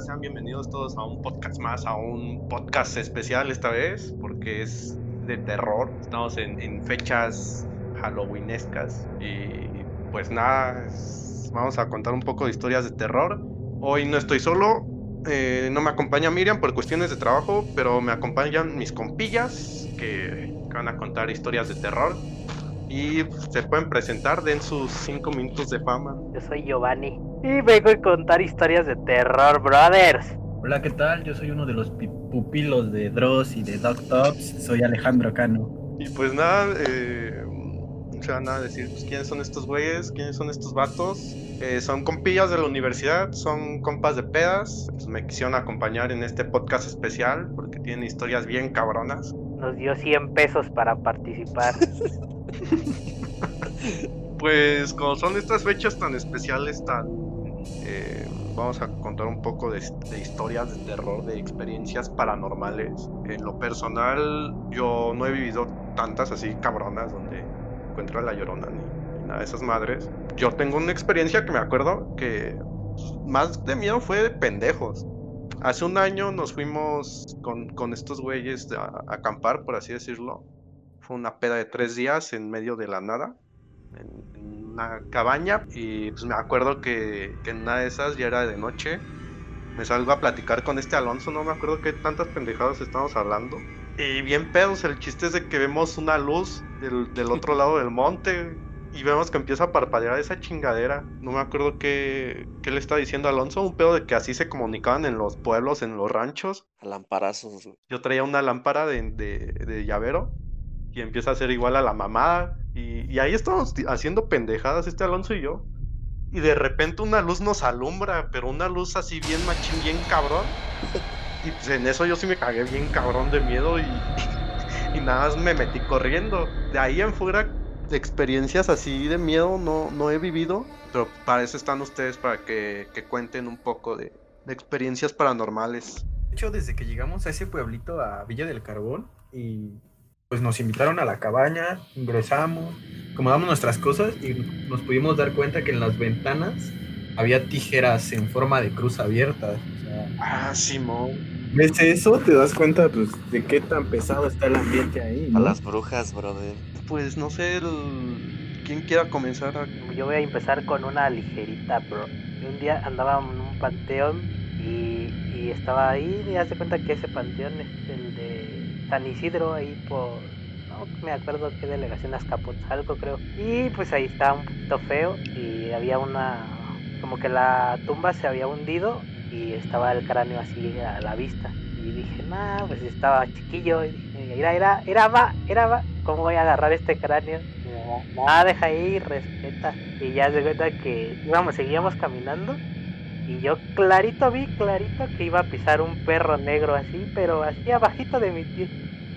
Sean bienvenidos todos a un podcast más, a un podcast especial esta vez, porque es de terror. Estamos en, fechas halloweenescas y pues nada, vamos a contar un poco de historias de terror. Hoy no estoy solo, eh, no me acompaña Miriam por cuestiones de trabajo, pero me acompañan mis compillas que van a contar historias de terror y se pueden presentar, den sus cinco minutos de fama. Yo soy Giovanni y vengo a contar historias de terror, brothers. Hola, ¿qué tal? Yo soy uno de los pupilos de Dross y de Doc Tops. Soy Alejandro Cano. Y pues nada, eh, se van a decir pues, quiénes son estos güeyes, quiénes son estos vatos. Eh, son compillas de la universidad, son compas de pedas. Pues me quisieron acompañar en este podcast especial porque tienen historias bien cabronas. Nos dio 100 pesos para participar. pues como son estas fechas tan especiales, tan... Eh, vamos a contar un poco de, historias de terror, de experiencias paranormales. En lo personal, yo no he vivido tantas así cabronas donde encuentro a la llorona ni, nada de esas madres. Yo tengo una experiencia que me acuerdo que más de miedo fue de pendejos. Hace un año nos fuimos con, estos güeyes a acampar, por así decirlo, fue una peda de tres días en medio de la nada, una cabaña. Y pues me acuerdo que, en una de esas ya era de noche. Me salgo a platicar con este Alonso, no me acuerdo qué tantas pendejadas estamos hablando. Y bien pedos, el chiste es de que vemos una luz del, otro lado del monte y vemos que empieza a parpadear esa chingadera. No me acuerdo qué, qué, le está diciendo Alonso, un pedo de que así se comunicaban en los pueblos, en los ranchos. Lamparazos. Yo traía una lámpara de, de llavero y empieza a ser igual a la mamada. Y, ahí estamos haciendo pendejadas este Alonso y yo. Y de repente una luz nos alumbra, pero una luz así bien machín, bien cabrón. Y pues en eso yo sí me cagué bien cabrón de miedo y, y nada más me metí corriendo. De ahí en fuera, experiencias así de miedo no, no he vivido, pero para eso están ustedes, para que, que cuenten un poco de, de experiencias paranormales. De hecho, desde que llegamos a ese pueblito, a Villa del Carbón, y pues nos invitaron a la cabaña, ingresamos, acomodamos nuestras cosas y nos pudimos dar cuenta que en las ventanas había tijeras en forma de cruz abiertas. ah, Simón. ¿Ves eso? Te das cuenta pues, de qué tan pesado está el ambiente ahí. A las brujas, brother. Pues no sé, ¿quién quiera comenzar? Yo voy a empezar con una ligerita, bro. Un día andaba en un panteón y, estaba ahí y hace cuenta que ese panteón es el de San Isidro, ahí por, no me acuerdo qué delegación, Azcapotzalco creo. Y pues ahí estaba un poquito feo y había una, como que la tumba se había hundido y estaba el cráneo así a la vista. Y dije, nah, pues estaba chiquillo. Y era, era, era, va, era, va, ¿cómo voy a agarrar este cráneo? Nada, deja ahí, respeta. Y ya se cuenta que íbamos, seguíamos caminando y yo clarito vi, clarito que iba a pisar un perro negro así, pero así abajito de mi pie.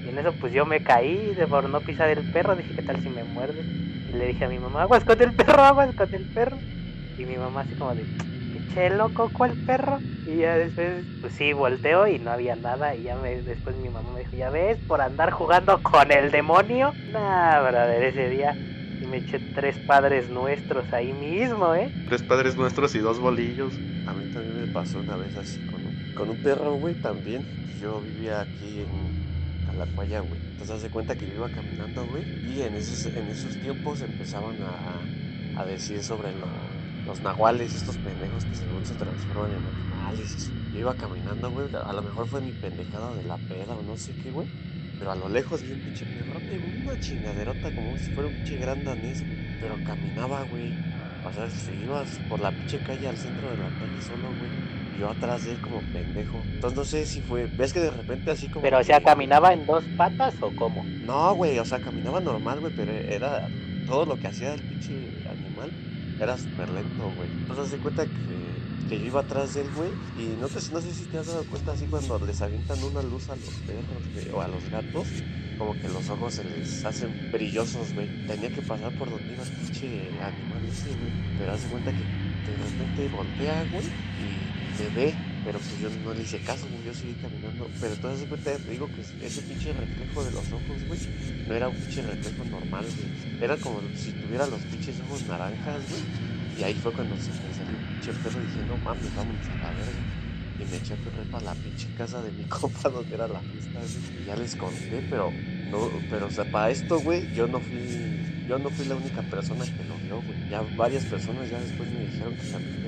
Y en eso pues yo me caí de por no pisar el perro, dije, ¿qué tal si me muerde? Y le dije a mi mamá, aguas con el perro, aguas con el perro. Y mi mamá así como de, pinche loco, ¿cuál perro? Y ya después, pues sí, volteo y no había nada. Y ya me, después mi mamá me dijo, ¿ya ves? Por andar jugando con el demonio. Nah, brother, ese día me eché tres padres nuestros ahí mismo, ¿eh? Tres padres nuestros y dos bolillos. A mí también me pasó una vez así con un, con un perro, güey, también. Yo vivía aquí en Calacuaya, güey. Entonces hace cuenta que yo iba caminando, güey. Y en esos, en esos tiempos empezaban a, a decir sobre los nahuales, estos pendejos que según se transforman en animales. Yo iba caminando, güey. A lo mejor fue mi pendejada de la peda o no sé qué, güey. Pero a lo lejos vi un pinche perrote, una chingaderota como si fuera un pinche gran danés, Pero caminaba, güey. O sea, si ibas por la pinche calle al centro de la calle solo, güey. Y yo atrás de él como pendejo. Entonces no sé si fue. ¿Ves que de repente así como. Pero, o sea, ¿caminaba en dos patas o cómo? No, güey, o sea, caminaba normal, güey, pero era. Todo lo que hacía el pinche animal era súper lento, güey. Entonces se cuenta que, que yo iba atrás de él, güey. Y no, sé, no sé si te has dado cuenta así cuando les avientan una luz a los perros o a los gatos como que los ojos se les hacen brillosos, güey. Tenía que pasar por donde iba el pinche animal ese, güey. Pero hace cuenta que de repente voltea, güey, y me ve. Pero pues yo no le hice caso, güey. Yo seguí caminando. Pero entonces de te digo que ese pinche reflejo de los ojos, güey, no era un pinche reflejo normal, güey. Era como si tuviera los pinches ojos naranjas, güey. Y ahí fue cuando se me salió un pinche perro diciendo, mames, vámonos a la verga. y me eché a correr para la pinche casa de mi compa donde era la fiesta. Y ya les conté, pero no, pero o sea, para esto, güey, yo no fui, yo no fui la única persona que lo vio, güey. Ya varias personas ya después me dijeron que también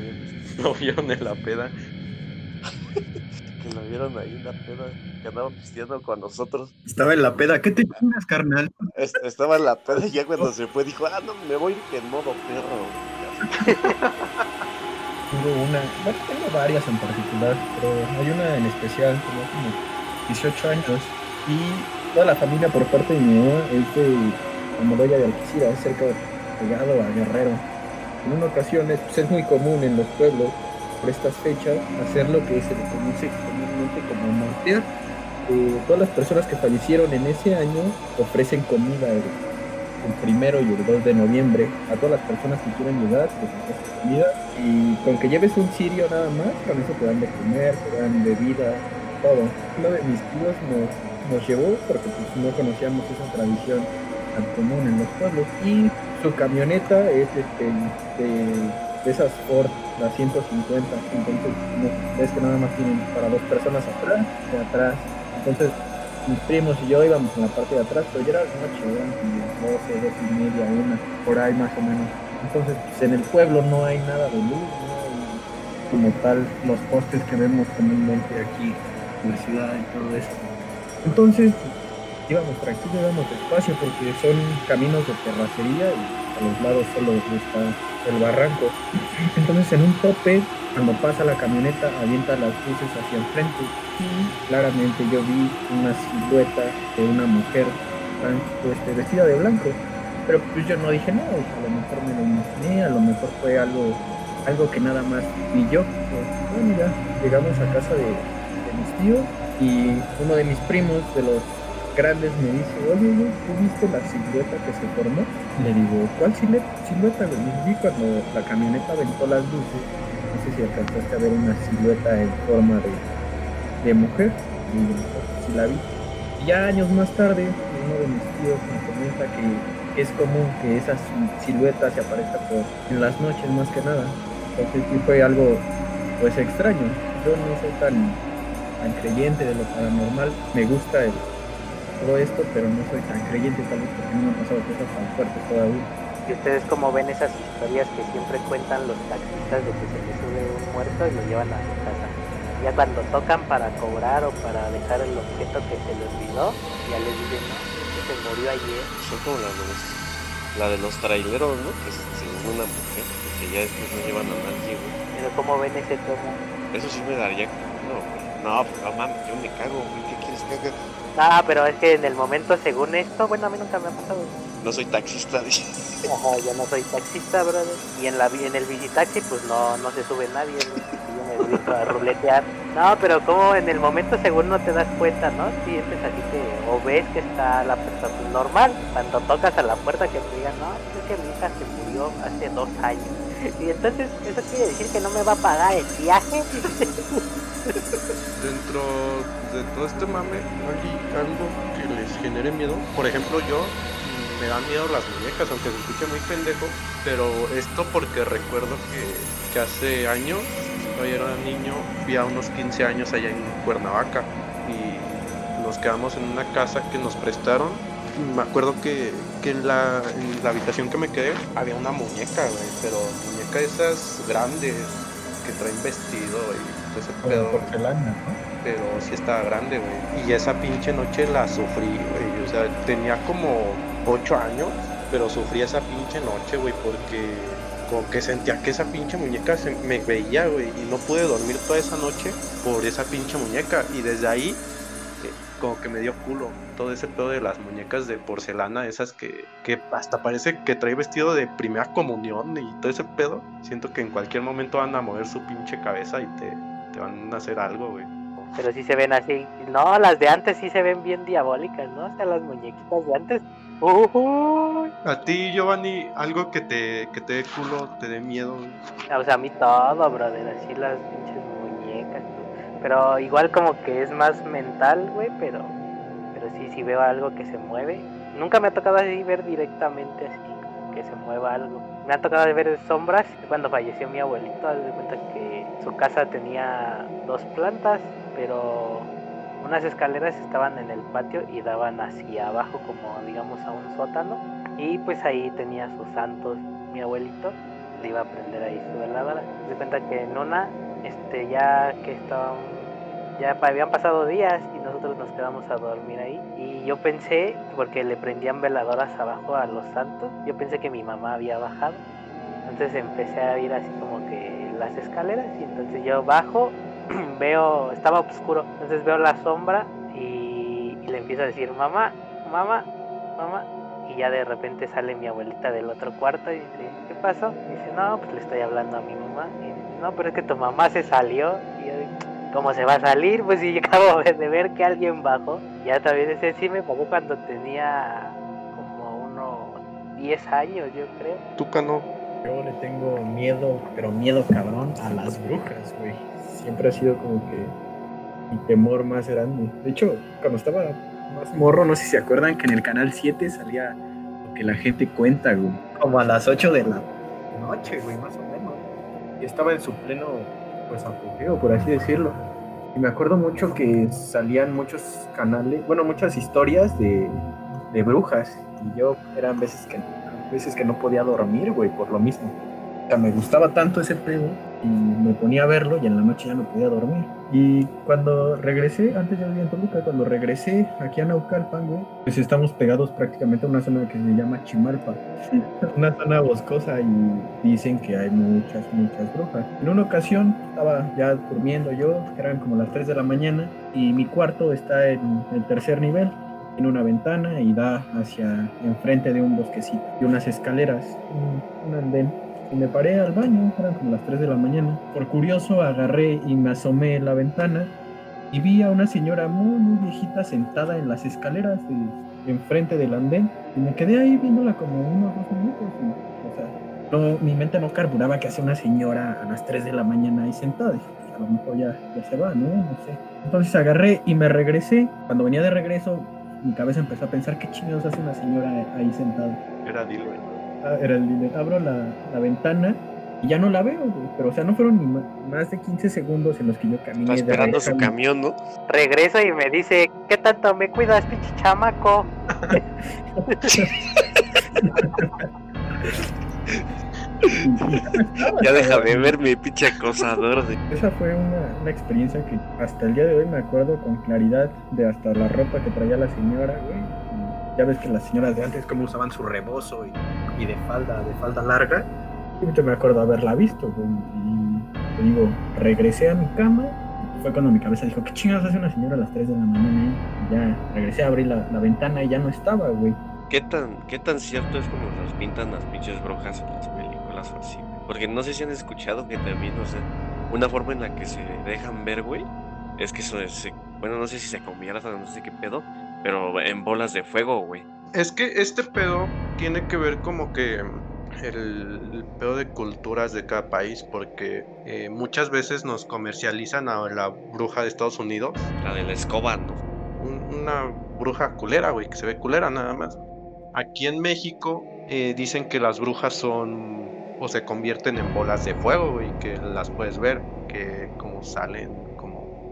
lo vieron en la peda. que lo vieron ahí en la peda, que andaba pisteando con nosotros. Estaba en la peda. ¿Qué te chingas, carnal? Es- Estaba en la peda y ya cuando se fue dijo, ah, no, me voy en modo perro. Tengo una, tengo varias en particular, pero hay una en especial, tengo como 18 años y toda la familia por parte de mi mamá es de Amoroya de Alquicira, es cerca pegado a Guerrero. En una ocasión es, pues, es muy común en los pueblos por estas fechas hacer lo que se le conoce comúnmente como mortear. Eh, todas las personas que fallecieron en ese año ofrecen comida el, el primero y el 2 de noviembre. A todas las personas que llegar, les ofrecen comida. Y con que lleves un cirio nada más, con eso te dan de comer, te dan bebida, todo. Uno de mis tíos nos, nos llevó porque pues, no conocíamos esa tradición tan común en los pueblos. Y su camioneta es este, de, de esas Ford, las 150, entonces ves que nada más tienen para dos personas atrás y atrás, entonces mis primos y yo íbamos en la parte de atrás, pero ya era noche, eran como 12, 12 y media, una, por ahí más o menos. Entonces, pues, en el pueblo no hay nada de luz, no como tal los postes que vemos comúnmente aquí en la ciudad y todo eso. Entonces, íbamos tranquilos, íbamos despacio porque son caminos de terracería a los lados solo está el barranco. Entonces, en un tope, cuando pasa la camioneta, avienta las luces hacia el frente y claramente yo vi una silueta de una mujer pues, vestida de blanco. Pero pues yo no dije nada, a lo mejor me lo imaginé, a lo mejor fue algo, algo que nada más vi yo. Pues, bueno, ya llegamos a casa de, de mis tíos y uno de mis primos, de los grandes, me dice, oye, ¿tú viste la silueta que se formó? Le digo, ¿cuál silueta? güey?" Y vi cuando la camioneta aventó las luces, no sé si alcanzaste a ver una silueta en forma de, de mujer, y sí la vi. Y ya años más tarde, uno de mis tíos me comenta que es común que esa si- silueta se aparezca por, en las noches más que nada. Entonces sí fue algo pues extraño. Yo no soy tan, tan creyente de lo paranormal. Me gusta el- todo esto, pero no soy tan creyente tal vez porque no me han pasado cosas tan fuertes todavía. ¿Y ustedes cómo ven esas historias que siempre cuentan los taxistas de que se les sube un muerto y lo llevan a su casa? Ya cuando tocan para cobrar o para dejar el objeto que se les olvidó, ya les dicen, no, es que se murió ayer. Son como las de los, la de los traileros, ¿no? Que se según una mujer, que ya después no llevan a nadie, güey. Pero ¿cómo ven ese tema? Eso sí me daría no, güey. No, no mames, yo me cago, güey. ¿Qué quieres que haga? Ah, pero es que en el momento, según esto, bueno, a mí nunca me ha pasado. No soy taxista, dice. Ajá, yo no soy taxista, brother. Y en la en el bicitaxi, pues no, no se sube nadie. Y yo me a ruletear. No, pero como en el momento según no te das cuenta, ¿no? Sientes así que, o ves que está la persona pues, normal. Cuando tocas a la puerta que te digan, no, es que mi hija se murió hace dos años. Y entonces, ¿eso quiere decir que no me va a pagar el viaje? Dentro de todo este mame, ¿hay algo que les genere miedo? Por ejemplo, yo me dan miedo las muñecas, aunque se escuche muy pendejo, pero esto porque recuerdo que, hace años, yo era niño, fui a unos 15 años allá en Cuernavaca y nos quedamos en una casa que nos prestaron. Me acuerdo que, en, la, habitación que me quedé había una muñeca, güey, pero muñeca esas grandes que traen vestido y ese Como pedo porcelana, ¿no? pero sí estaba grande, güey. Y esa pinche noche la sufrí, güey. O sea, tenía como 8 años, pero sufrí esa pinche noche, güey, porque como que sentía que esa pinche muñeca se me veía, güey. Y no pude dormir toda esa noche por esa pinche muñeca. Y desde ahí, eh, como que me dio culo todo ese pedo de las muñecas de porcelana, esas que, que hasta parece que trae vestido de primera comunión y todo ese pedo. Siento que en cualquier momento van a mover su pinche cabeza y te, te van a hacer algo, güey. Pero sí se ven así. No, las de antes sí se ven bien diabólicas, ¿no? O sea, las muñequitas de antes. Uy. A ti, Giovanni, algo que te, que te dé culo, te dé miedo. güey? O sea, a mí todo, brother, así las pinches muñecas. Pero igual como que es más mental, güey, pero pero sí, si veo algo que se mueve. Nunca me ha tocado así ver directamente así, como que se mueva algo. Me ha tocado ver sombras cuando falleció mi abuelito, de cuenta que su casa tenía dos plantas, pero unas escaleras estaban en el patio y daban hacia abajo como digamos a un sótano. Y pues ahí tenía sus santos. Mi abuelito le iba a prender ahí su veladora. Se cuenta que en una este ya que estaban ya habían pasado días y nosotros nos quedamos a dormir ahí y yo pensé porque le prendían veladoras abajo a los santos yo pensé que mi mamá había bajado entonces empecé a ir así como que las escaleras y entonces yo bajo veo, estaba oscuro, entonces veo la sombra y, y le empiezo a decir, mamá, mamá, mamá. Y ya de repente sale mi abuelita del otro cuarto y dice, ¿qué pasó? Y dice, no, pues le estoy hablando a mi mamá. Y dice, no, pero es que tu mamá se salió. Y yo digo, ¿cómo se va a salir? Pues si acabo de ver que alguien bajó. Ya también ese sí me pasó cuando tenía como unos 10 años, yo creo. Túcano. Yo le tengo miedo, pero miedo cabrón, a las brujas, güey. Siempre ha sido como que mi temor más grande. De hecho, cuando estaba más morro, no sé si se acuerdan que en el canal 7 salía lo que la gente cuenta, güey. Como a las 8 de la noche, güey, más o menos. Y estaba en su pleno, pues, apogeo, por así decirlo. Y me acuerdo mucho que salían muchos canales, bueno, muchas historias de, de brujas. Y yo eran veces que, veces que no podía dormir, güey, por lo mismo. O sea, me gustaba tanto ese pedo y me ponía a verlo y en la noche ya no podía dormir. Y cuando regresé, antes yo vivía en Toluca, cuando regresé aquí a Naucalpan, güey, pues estamos pegados prácticamente a una zona que se llama Chimalpa. una zona boscosa y dicen que hay muchas, muchas brujas. En una ocasión estaba ya durmiendo yo, eran como las 3 de la mañana y mi cuarto está en el tercer nivel. Tiene una ventana y da hacia enfrente de un bosquecito y unas escaleras, un, un andén. Y me paré al baño, eran como las 3 de la mañana. Por curioso agarré y me asomé la ventana y vi a una señora muy, muy viejita sentada en las escaleras de enfrente del andén. Y me quedé ahí viéndola como unos dos minutos. y, o sea, no, mi mente no carburaba que hace una señora a las 3 de la mañana ahí sentada. Dije, "Pues, a lo mejor ya, ya se va, ¿no? No sé. Entonces agarré y me regresé. Cuando venía de regreso, mi cabeza empezó a pensar qué chingados hace una señora ahí sentada. Era Dilbert. Era el líder. Abro la, la ventana y ya no la veo, güey. Pero, o sea, no fueron ni más de 15 segundos en los que yo caminé. Está de esperando su camión, ¿no? Regreso y me dice, ¿qué tanto me cuidas, pinche chamaco? Ya deja de verme, pinche acosador. De... Esa fue una, una experiencia que hasta el día de hoy me acuerdo con claridad de hasta la ropa que traía la señora, güey. Ya ves que las señoras de antes cómo usaban su rebozo y, y de falda, de falda larga. Yo me acuerdo haberla visto, güey. Y digo, regresé a mi cama. Fue cuando mi cabeza dijo, ¿qué chingados hace una señora a las 3 de la mañana? ahí?". Y ya regresé a abrir la, la ventana y ya no estaba, güey. ¿Qué tan, ¿Qué tan cierto es como nos pintan las pinches brujas en las películas o así? Porque no sé si han escuchado que también, o sea, una forma en la que se dejan ver, güey, es que eso es, bueno, no sé si se conviertan, no sé qué pedo, pero en bolas de fuego, güey. Es que este pedo tiene que ver como que el, pedo de culturas de cada país, porque eh, muchas veces nos comercializan a la bruja de Estados Unidos, La de la escoba, ¿no? un- una bruja culera, güey, que se ve culera nada más. Aquí en México eh, dicen que las brujas son o se convierten en bolas de fuego, güey, que las puedes ver, que como salen.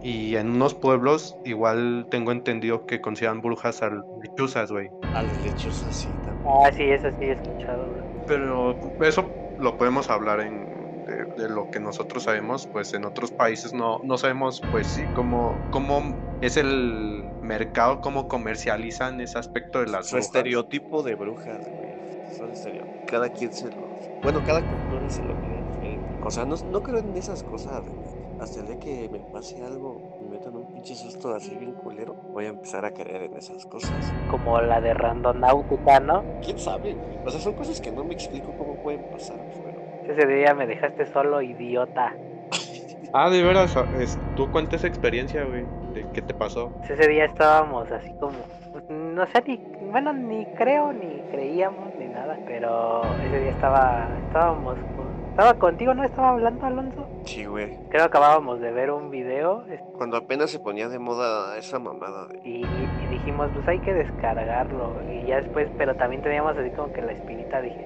Y en unos pueblos igual tengo entendido que consideran brujas a lechuzas, güey. A las lechosas, sí, también. Ah, sí, eso sí he escuchado, güey. Pero eso lo podemos hablar en de, de lo que nosotros sabemos, pues en otros países no, no sabemos, pues sí, cómo, cómo es el mercado, cómo comercializan ese aspecto de las Su brujas. estereotipo de brujas, güey. Son estereotipos. Cada quien se lo. Bueno, cada cultura se lo cree diferente. O sea, no, no creo en esas cosas, güey. Hasta el día que me pase algo, me metan un pinche susto así bien culero, voy a empezar a creer en esas cosas. Como la de Randonáutica, ¿no? ¿Quién sabe? O sea, son cosas que no me explico cómo pueden pasar, pero. Ese día me dejaste solo, idiota. Ah, de veras, es- tú cuentas esa experiencia, güey, de qué te pasó. Ese día estábamos así como, pues, no sé, ni, bueno, ni creo, ni creíamos, ni nada, pero ese día estaba, estábamos, con- estaba contigo, ¿no? Estaba hablando Alonso. Sí, güey. Creo que acabábamos de ver un video Cuando apenas se ponía de moda esa mamada y, y dijimos, pues hay que descargarlo. Y ya después, pero también teníamos así como que la espinita, dije,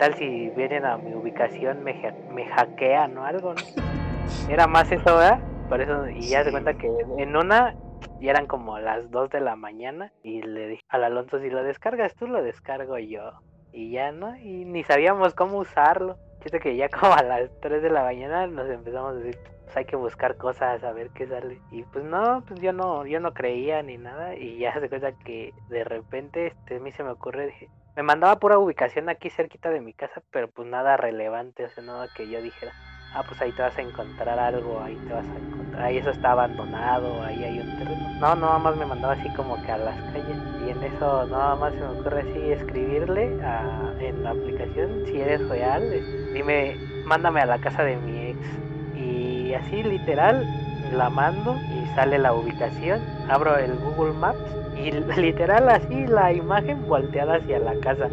tal si vienen a mi ubicación me, me hackean o algo, ¿no? Era más eso, ¿verdad? Por eso, y ya se cuenta que en una ya eran como las 2 de la mañana y le dije al Alonso, si lo descargas tú, lo descargo yo. Y ya, ¿no? Y ni sabíamos cómo usarlo. Fíjate que ya como a las 3 de la mañana nos empezamos a decir, pues hay que buscar cosas, a ver qué sale. Y pues no, pues yo no, yo no creía ni nada. Y ya se cuenta que de repente este, a mí se me ocurre, dije, me mandaba pura ubicación aquí cerquita de mi casa, pero pues nada relevante, o sea, nada que yo dijera, ah, pues ahí te vas a encontrar algo, ahí te vas a encontrar, ahí eso está abandonado, ahí hay un terreno. No, nada más me mandaba así como que a las calles. Y en eso nada más se me ocurre así escribirle a- en la aplicación, si eres real, es- dime, mándame a la casa de mi ex. Y así literal, la mando y sale la ubicación, abro el Google Maps y literal así la imagen volteada hacia la casa.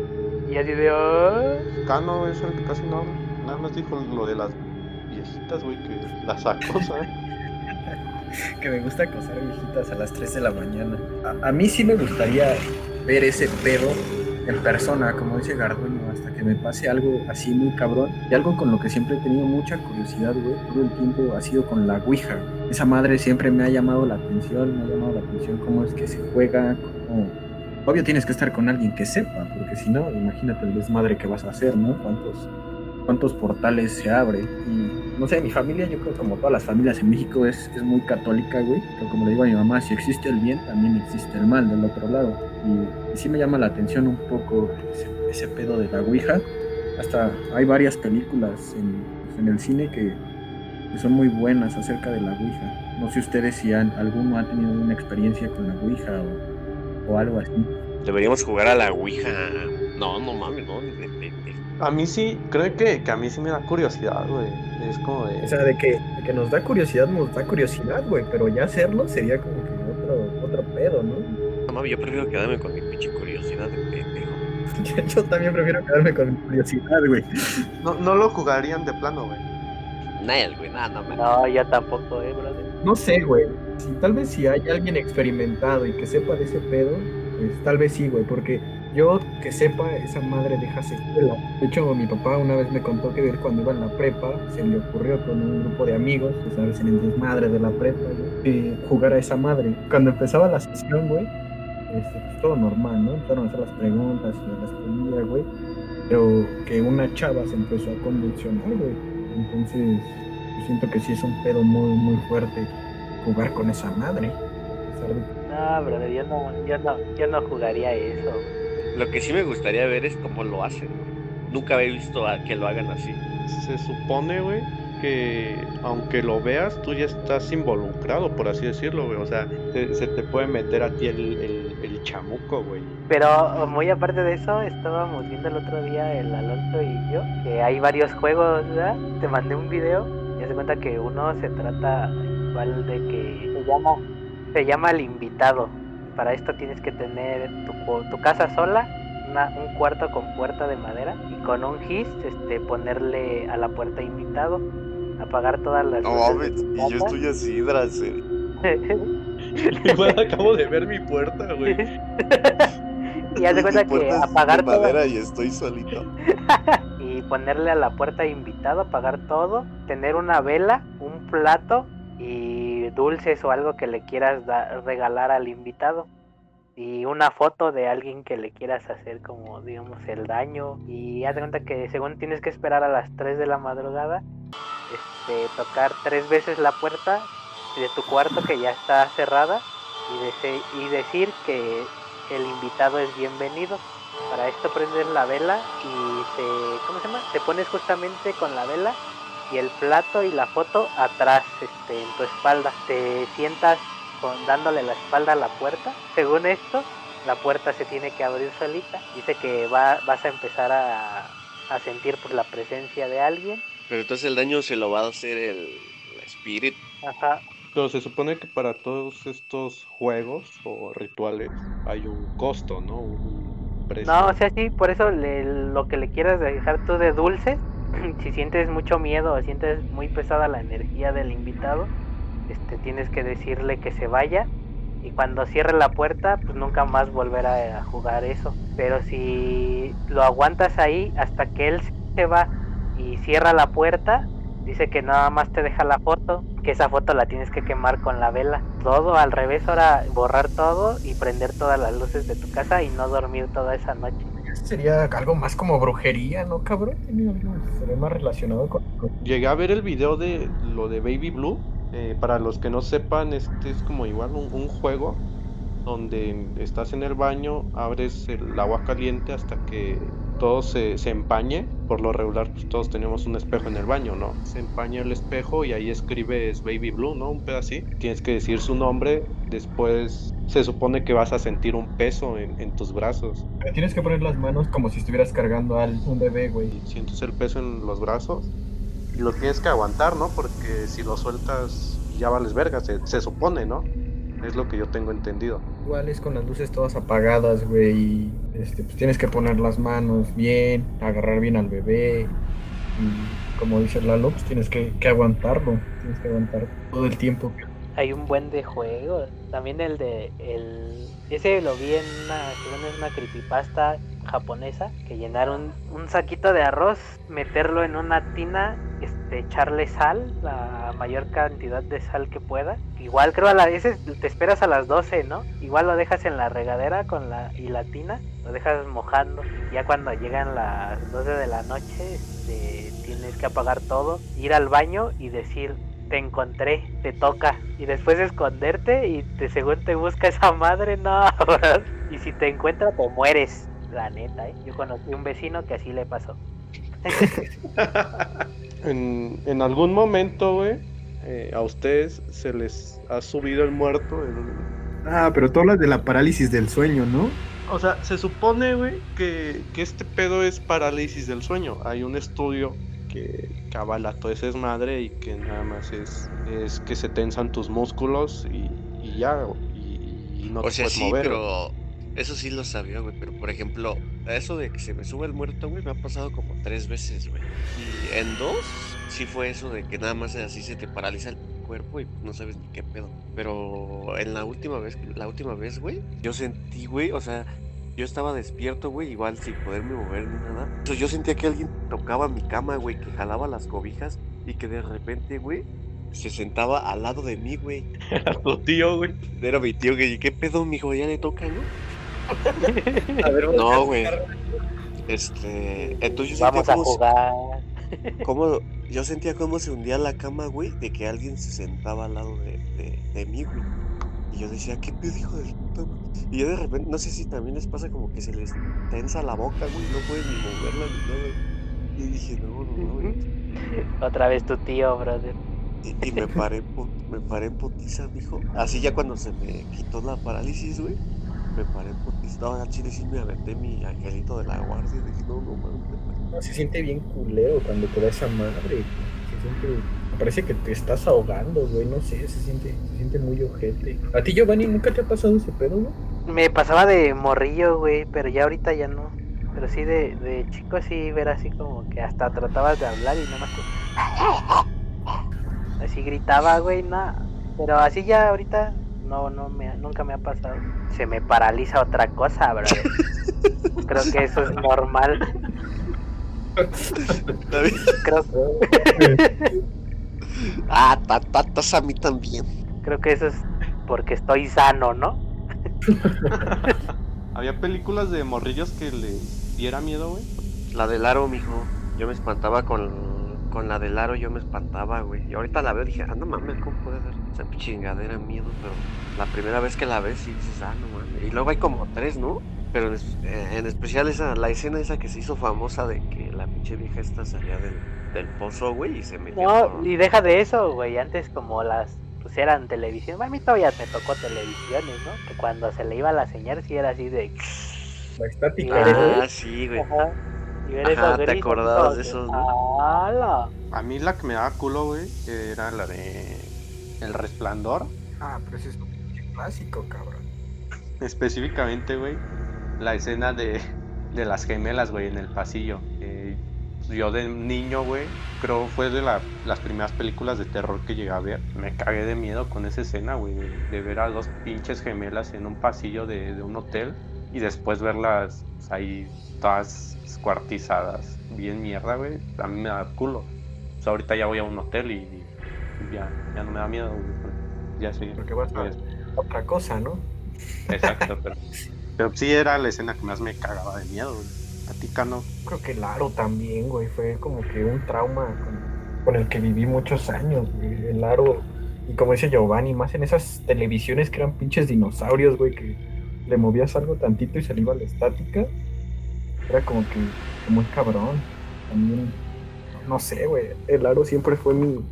Y así de... "Ah". Cano es el que casi no. Nada más dijo lo de las viejitas, güey, que las ¿sabes? que me gusta acosar viejitas a las 3 de la mañana. A, a mí sí me gustaría ver ese pedo en persona, como dice Garduño, hasta que me pase algo así muy cabrón. Y algo con lo que siempre he tenido mucha curiosidad, güey, todo el tiempo ha sido con la Ouija. Esa madre siempre me ha llamado la atención, me ha llamado la atención cómo es que se juega, cómo... Obvio tienes que estar con alguien que sepa, porque si no, imagínate el desmadre que vas a hacer, ¿no? ¿Cuántos, cuántos portales se abren. Y no sé, mi familia, yo creo como todas las familias en México es, es muy católica, güey. Pero como le digo a mi mamá, si existe el bien, también existe el mal del otro lado. Y, y sí me llama la atención un poco ese, ese pedo de la Ouija. Hasta hay varias películas en, en el cine que, que son muy buenas acerca de la Ouija. No sé ustedes si han, alguno ha tenido una experiencia con la Ouija o, o algo así. Deberíamos jugar a la Ouija. No, no mames, no, ni de pendejo. A mí sí, creo que, que a mí sí me da curiosidad, güey. Es como de. O sea, de que, de que nos da curiosidad, nos da curiosidad, güey. Pero ya hacerlo sería como que otro, otro pedo, ¿no? No mames, yo prefiero quedarme con mi pinche curiosidad de pendejo. Yo también prefiero quedarme con curiosidad, güey. No, no lo jugarían de plano, güey. Nel, güey, nada, no. No, yo tampoco, eh, brother. No sé, güey. Si, tal vez si hay alguien experimentado y que sepa de ese pedo, pues tal vez sí, güey. Porque yo que sepa, esa madre deja secuela. De hecho, mi papá una vez me contó que él cuando iba en la prepa se le ocurrió con un grupo de amigos, ya sabes, en el desmadre de la prepa, que jugar a esa madre. Cuando empezaba la sesión, güey, este, pues todo normal, ¿no? Empezaron a hacer las preguntas y las respondía, güey. Pero que una chava se empezó a convulsionar, güey. Entonces, yo siento que sí es un pedo muy, muy fuerte jugar con esa madre. No, brother, yo no, yo no, yo no jugaría eso. Lo que sí me gustaría ver es cómo lo hacen. Nunca había visto a que lo hagan así. Se supone, güey, que aunque lo veas, tú ya estás involucrado, por así decirlo, güey. O sea, te- se te puede meter a ti el, el, el chamuco, güey. Pero muy aparte de eso, estábamos viendo el otro día el Alonso y yo, que hay varios juegos, ¿verdad? Te mandé un video y se cuenta que uno se trata igual de que se llama, se llama el invitado. Para esto tienes que tener tu, casa sola, una- un cuarto con puerta de madera y con un gis este, ponerle a la puerta invitado, apagar todas las No luces y yo estoy así, Dracer. Igual acabo de ver mi puerta, güey. y haz de cuenta que apagar de todas madera y estoy solito. y ponerle a la puerta invitado, apagar todo, tener una vela, un plato y dulces o algo que le quieras da- regalar al invitado. Y una foto de alguien que le quieras hacer como, digamos, el daño. Y haz de cuenta que según tienes que esperar a las 3 de la madrugada, este, tocar tres veces la puerta de tu cuarto que ya está cerrada y, y decir que el invitado es bienvenido. Para esto prendes la vela y se, ¿cómo se llama? Te pones justamente con la vela y el plato y la foto atrás, este, en tu espalda. Te sientas con, dándole la espalda a la puerta. Según esto, la puerta se tiene que abrir solita. Dice que va, vas a empezar a, a sentir por la presencia de alguien. Pero entonces el daño se lo va a hacer el, el espíritu. Ajá. Pero se supone que para todos estos juegos o rituales hay un costo, ¿no? Un precio. No, o sea, sí, por eso le- lo que le quieras dejar tú de dulce, si sientes mucho miedo o sientes muy pesada la energía del invitado, este, tienes que decirle que se vaya y cuando cierre la puerta, pues nunca más volver a, a jugar eso. Pero si lo aguantas ahí hasta que él se va y cierra la puerta, dice que nada más te deja la foto, que esa foto la tienes que quemar con la vela. Todo al revés, ahora borrar todo y prender todas las luces de tu casa y no dormir toda esa noche. Sería algo más como brujería, ¿no, cabrón? Sería más relacionado con... Llegué a ver el video de lo de Baby Blue. Eh, para los que no sepan, este es como igual un, juego donde estás en el baño, abres el agua caliente hasta que todo se, se empañe. Por lo regular, pues todos tenemos un espejo en el baño, ¿no? Se empaña el espejo y ahí escribes Baby Blue, ¿no? Un así. Tienes que decir su nombre. Después se supone que vas a sentir un peso en, en tus brazos. Pero Tienes que poner las manos como si estuvieras cargando a un bebé, güey. sientes el peso en los brazos y lo tienes que aguantar, ¿no? Porque si lo sueltas ya vales verga, se, se supone, ¿no? Es lo que yo tengo entendido. Igual es con las luces todas apagadas, güey. Este, pues tienes que poner las manos bien, agarrar bien al bebé. Y como dice Lalo, pues tienes que, que aguantarlo. Tienes que aguantar todo el tiempo. Hay un buen de juegos. También el de el ese lo vi en una, es una creepypasta japonesa que llenar un, un saquito de arroz, meterlo en una tina, este, echarle sal, la mayor cantidad de sal que pueda. Igual creo a la veces te esperas a las 12, ¿no? Igual lo dejas en la regadera con la y la tina, lo dejas mojando. Ya cuando llegan las 12 de la noche, este, tienes que apagar todo, ir al baño y decir te encontré, te toca. Y después esconderte y te, según te busca esa madre, no. bro. y si te encuentra, te mueres. La neta, ¿eh? Yo conocí un vecino que así le pasó. En, en algún momento, güey, eh, a ustedes se les ha subido el muerto. Ah, pero tú hablas de la parálisis del sueño, ¿no? O sea, se supone, güey, que, que este pedo es parálisis del sueño. Hay un estudio que, que avala todo ese desmadre y que nada más es, es que se tensan tus músculos y, y ya, y, y no O te sea, puedes sí, mover. pero eso sí lo sabía, güey. Pero por ejemplo, eso de que se me sube el muerto, güey, me ha pasado como tres veces, güey. Y en dos, sí fue eso de que nada más así se te paraliza el cuerpo y no sabes ni qué pedo. Pero en la última vez, la última vez, güey, yo sentí, güey, o sea, yo estaba despierto, güey, igual sin poderme mover ni nada. Entonces yo sentía que alguien tocaba mi cama, güey, que jalaba las cobijas y que de repente, güey, se sentaba al lado de mí, güey. Era tu tío, güey. Era mi tío que, ¿qué pedo, mijo? Ya le toca, ¿no? A ver, No, güey. Este, entonces yo Vamos sentía a como, se- jugar. como- yo sentía como se hundía la cama, güey, de que alguien se sentaba al lado de, de, de mí, güey. Y yo decía, ¿qué pedo, hijo de puta, güey?" Y yo de repente, no sé si también les pasa como que se les tensa la boca, güey, no pueden ni moverla ni nada. Y dije, no, no, no, güey. Otra vez tu tío, brother. Y, y me paré, me paré en putiza, mijo. Así ya cuando se me quitó la parálisis, güey, me paré en putiza. No, al chile sí me aventé mi angelito de la guardia. Dije, no, no mames. No, se siente bien culero cuando te da esa madre. Se siente. Parece que te estás ahogando, güey. No sé, se siente, se siente muy ojete. ¿A ti, Giovanni, nunca te ha pasado ese pedo, güey? Me pasaba de morrillo, güey, pero ya ahorita ya no. Pero sí, de, de chico sí, ver así como que hasta tratabas de hablar y nada más te... Así gritaba, güey, nada. Pero así ya ahorita no, no me, ha- nunca me ha pasado. Se me paraliza otra cosa, bro. Creo que eso es normal. Creo, Ah, patatas a mí también. creo que eso es porque estoy sano, ¿no? Había películas de morrillos que le diera miedo, güey. La del aro, mijo. Yo me espantaba con, con la del aro, yo me espantaba, güey. Y ahorita la veo y dije, ah, no mames, ¿cómo puede dar esa chingadera miedo? Pero la primera vez que la ves, sí dices, ah, no mames. Y luego hay como tres, ¿no? Pero en, eh, en especial esa, la escena esa que se hizo famosa de que la pinche vieja esta salía del, del pozo, güey, y se metió No, por- y deja de eso, güey. Antes como las pues eran televisión, a mí todavía me tocó televisiones, ¿no? Que cuando se le iba la señal sí era así de... La estática. Ah, sí, güey. Ajá. Y ver Ajá, esos te acordabas de esos, ¿no? ¡Hala! A mí la que me daba culo, güey, era la de El Resplandor. Ah, pero ese es un pinche clásico, cabrón. Específicamente, güey, la escena de, de las gemelas, güey, en el pasillo. Eh, yo de niño, güey, creo fue de la- las primeras películas de terror que llegué a ver. Me cagué de miedo con esa escena, güey, de, de ver a dos pinches gemelas en un pasillo de, de un hotel y después verlas ahí todas descuartizadas, bien mierda, güey. A mí me da culo. O sea, ahorita ya voy a un hotel y, y ya, ya no me da miedo, güey. Ya sí. Porque vas a otra cosa, ¿no? Exacto, pero, pero sí era la escena que más me cagaba de miedo, güey. A ti, Cano. Creo que el aro también, güey, fue como que un trauma con, el que viví muchos años, güey. El aro, y como dice Giovanni, más en esas televisiones que eran pinches dinosaurios, güey, que le movías algo tantito y se le la estática. Era como que muy cabrón. También, no sé, güey. El aro siempre fue mi,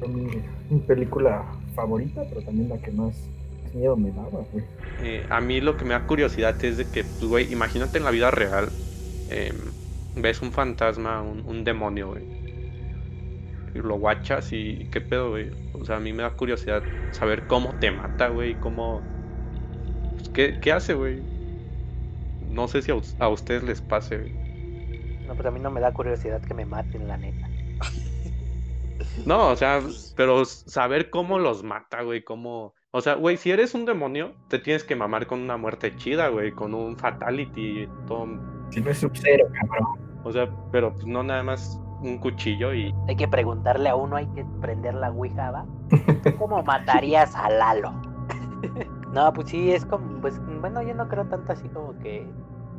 fue mi, mi película favorita, pero también la que más miedo me daba, güey. Eh, a mí lo que me da curiosidad es de que, pues, güey, imagínate en la vida real, eh, ves un fantasma, un, un demonio, güey, y lo guachas y qué pedo, güey. O sea, a mí me da curiosidad saber cómo te mata, güey, cómo... pues, ¿qué, ¿Qué hace, güey? No sé si a ustedes les pase, güey. No, pues a mí no me da curiosidad que me maten, la neta. No, o sea, pero saber cómo los mata, güey, cómo... O sea, güey, si eres un demonio, te tienes que mamar con una muerte chida, güey, con un fatality, todo... Si no es sub-cero, cabrón. O sea, pero pues no nada más un cuchillo y... Hay que preguntarle a uno, hay que prender la ouija, ¿va? ¿Cómo matarías a Lalo? no, pues sí, es como, pues, bueno, yo no creo tanto así como que,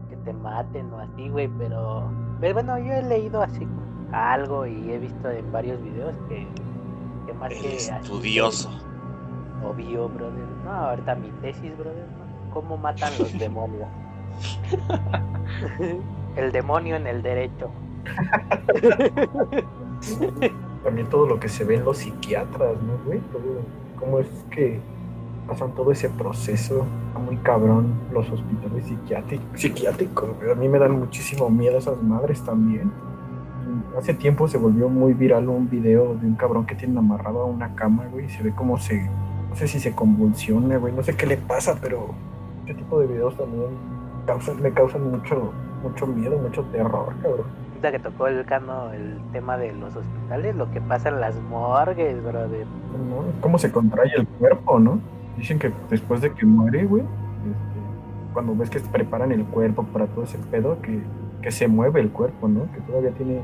que te maten o así, güey, pero, pero bueno, yo he leído así como algo y he visto en varios videos que, que más El que así, estudioso. Obvio, brother. No, ahorita mi tesis, brother. ¿no? ¿Cómo matan los demonios? el demonio en el derecho. También todo lo que se ve en los psiquiatras, ¿no, güey? Todo, cómo es que pasan todo ese proceso. Está muy cabrón los hospitales psiquiátricos. Psiquiátricos, güey. A mí me dan muchísimo miedo esas madres también. Hace tiempo se volvió muy viral un video de un cabrón que tiene amarrado a una cama, güey. Y se ve como se. No sé si se convulsiona, güey. No sé qué le pasa, pero ese tipo de videos también causan, me causan mucho, mucho miedo, mucho terror, cabrón. Ahorita que tocó el cano el tema de los hospitales, lo que pasa en las morgues, brother. ¿no? Cómo se contrae el cuerpo, ¿no? Dicen que después de que muere, güey, este, cuando ves que preparan el cuerpo para todo ese pedo, que, que se mueve el cuerpo, ¿no? Que todavía tiene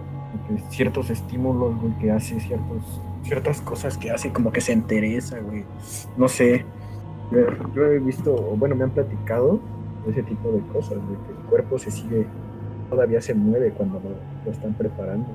que ciertos estímulos, güey, que hace ciertos, ciertas cosas que hace, como que se entereza, güey. No sé. Yo, he visto, bueno, me han platicado ese tipo de cosas, de que el cuerpo se sigue, todavía se mueve cuando lo, lo están preparando.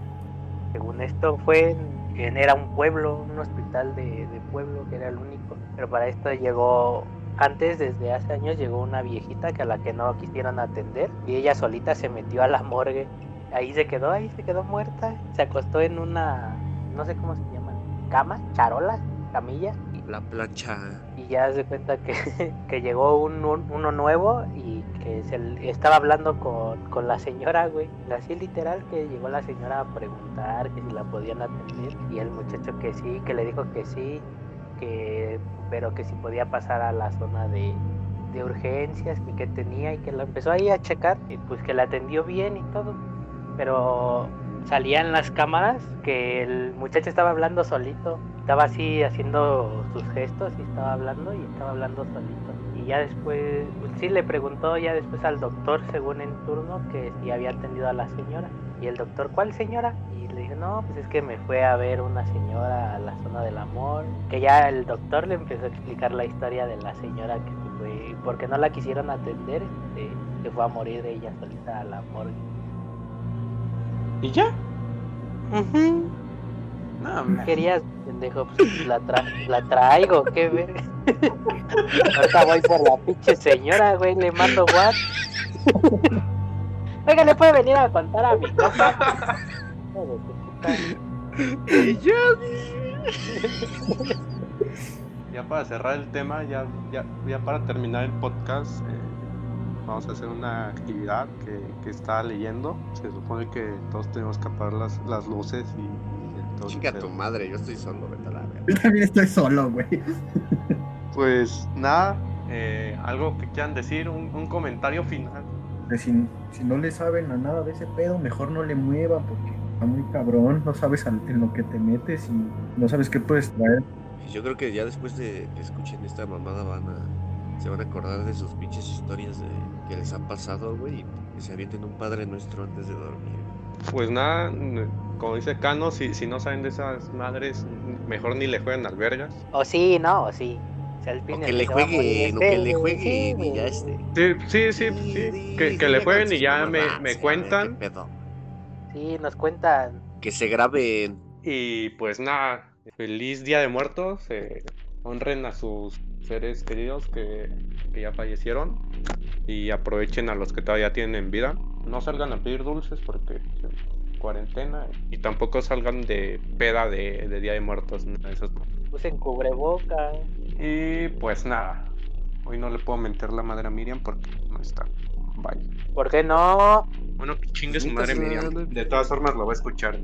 Según esto fue en, era un pueblo, un hospital de, de pueblo que era el único. Pero para esto llegó, antes desde hace años llegó una viejita que a la que no quisieron atender y ella solita se metió a la morgue. Ahí se quedó, ahí se quedó muerta. Se acostó en una, no sé cómo se llaman, cama, charola, camilla. La plancha. Y ya se cuenta que, que llegó un, un- uno nuevo y que se estaba hablando con, con la señora, güey. Así literal que llegó la señora a preguntar que si la podían atender. Y el muchacho que sí, que le dijo que sí, que pero que si podía pasar a la zona de, de urgencias y que tenía y que la empezó ahí a checar y pues que la atendió bien y todo. Pero salían las cámaras que el muchacho estaba hablando solito, estaba así haciendo sus gestos y estaba hablando y estaba hablando solito. Y ya después, pues sí le preguntó ya después al doctor, según en turno, que si había atendido a la señora. Y el doctor, ¿cuál señora? Y le dijo, no, pues es que me fue a ver una señora a la zona del amor. Que ya el doctor le empezó a explicar la historia de la señora que se fue, porque no la quisieron atender, este, se fue a morir ella solita a la morgue. ¿Y ya? No, me- querías, pendejo? Pues la, tra- la traigo, qué verga. Ahorita voy por la pinche señora, güey, le mando what. Oiga, ¿le puede venir a contar a mi puta. Y ya. Ya para cerrar el tema, ya, ya, ya para terminar el podcast, eh, vamos a hacer una actividad que, que estaba leyendo. Se supone que todos tenemos que apagar las, las luces y, y todo Chica tu madre, yo estoy solo, vete a la verga. Yo también estoy solo, güey. Pues nada, eh, algo que quieran decir, un, un comentario final. que si, si no le saben a nada de ese pedo, mejor no le muevan porque está muy cabrón, no sabes al- en lo que te metes y no sabes qué puedes traer. Yo creo que ya después de que escuchen esta mamada van a. Se van a acordar de sus pinches historias de que les ha pasado, güey. Y que se avienten un padre nuestro antes de dormir. Pues nada, como dice Cano, si, si no saben de esas madres, mejor ni le jueguen albergas. O sí, no, o sí. O sea, el O Pine que le va a morir jueguen, o de que le güey. y ya este. Sí, sí, sí, sí. Que, que le jueguen y ya me, me cuentan. Sí, nos cuentan. Que se graben. Y pues nada, feliz Día de Muertos. eh, honren a sus seres queridos que, que ya fallecieron. Y aprovechen a los que todavía tienen en vida. No salgan a pedir dulces porque pues, cuarentena. Y tampoco salgan de peda de, de Día de Muertos. nada de esas cosas. Usen cubreboca. Y pues nada. Hoy no le puedo mentir la madre a Miriam porque no está. Bye. ¿Por qué no? Bueno, que chingue su madre sí, Miriam. no hay De todas formas lo va a escuchar.